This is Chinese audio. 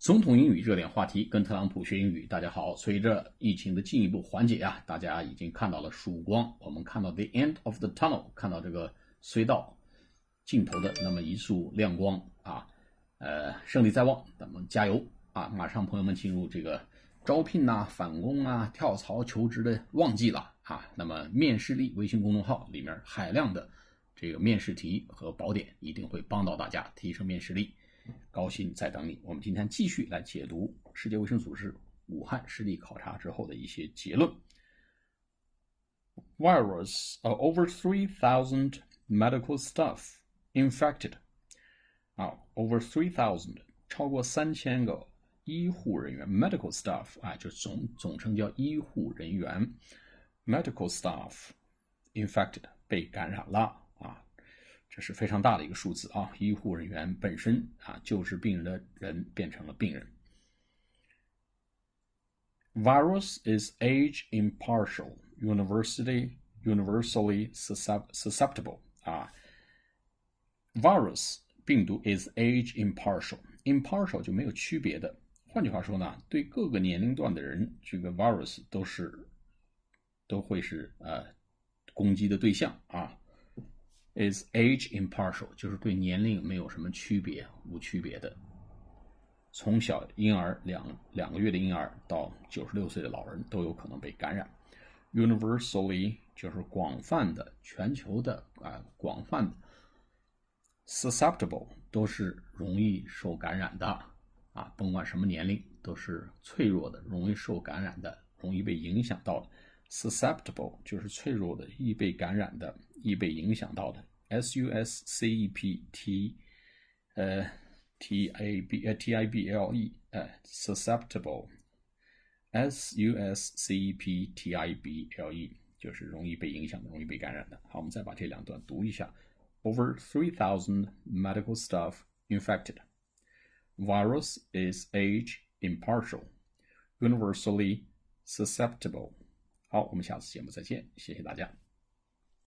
总统英语热点话题，跟特朗普学英语。大家好，随着疫情的进一步缓解啊，大家已经看到了曙光。我们看到 the end of the tunnel，看到这个隧道尽头的那么一束亮光啊。呃，胜利在望，咱们加油啊！马上朋友们进入这个招聘呐、返工啊、跳槽求职的旺季了啊。那么面试力微信公众号里面海量的这个面试题和宝典，一定会帮到大家提升面试力。高薪在等你。我们今天继续来解读世界卫生组织武汉实地考察之后的一些结论。Virus are over three thousand medical staff infected. 啊，over three thousand，超过三千个医护人员，medical staff 啊，就总总称叫医护人员，medical staff infected 被感染了。这是非常大的一个数字啊！医护人员本身啊，救治病人的人变成了病人。Virus is age impartial, university universally susceptible 啊。Virus 病毒 is age impartial, impartial 就没有区别的。换句话说呢，对各个年龄段的人，这个 virus 都是都会是呃攻击的对象啊。Is age impartial，就是对年龄没有什么区别，无区别的。从小婴儿两两个月的婴儿到九十六岁的老人都有可能被感染。Universally 就是广泛的、全球的啊，广泛的。Susceptible 都是容易受感染的啊，甭管什么年龄都是脆弱的、容易受感染的、容易被影响到的。Susceptible 就是脆弱的、易被感染的、易被影响到的。S U S C E P T，呃，T A B 呃 T I B L E，呃，susceptible，S U S C E P T I B L E，就是容易被影响的、容易被感染的。好，我们再把这两段读一下。Over three thousand medical staff infected. Virus is age impartial, universally susceptible. 好，我们下次节目再见，谢谢大家。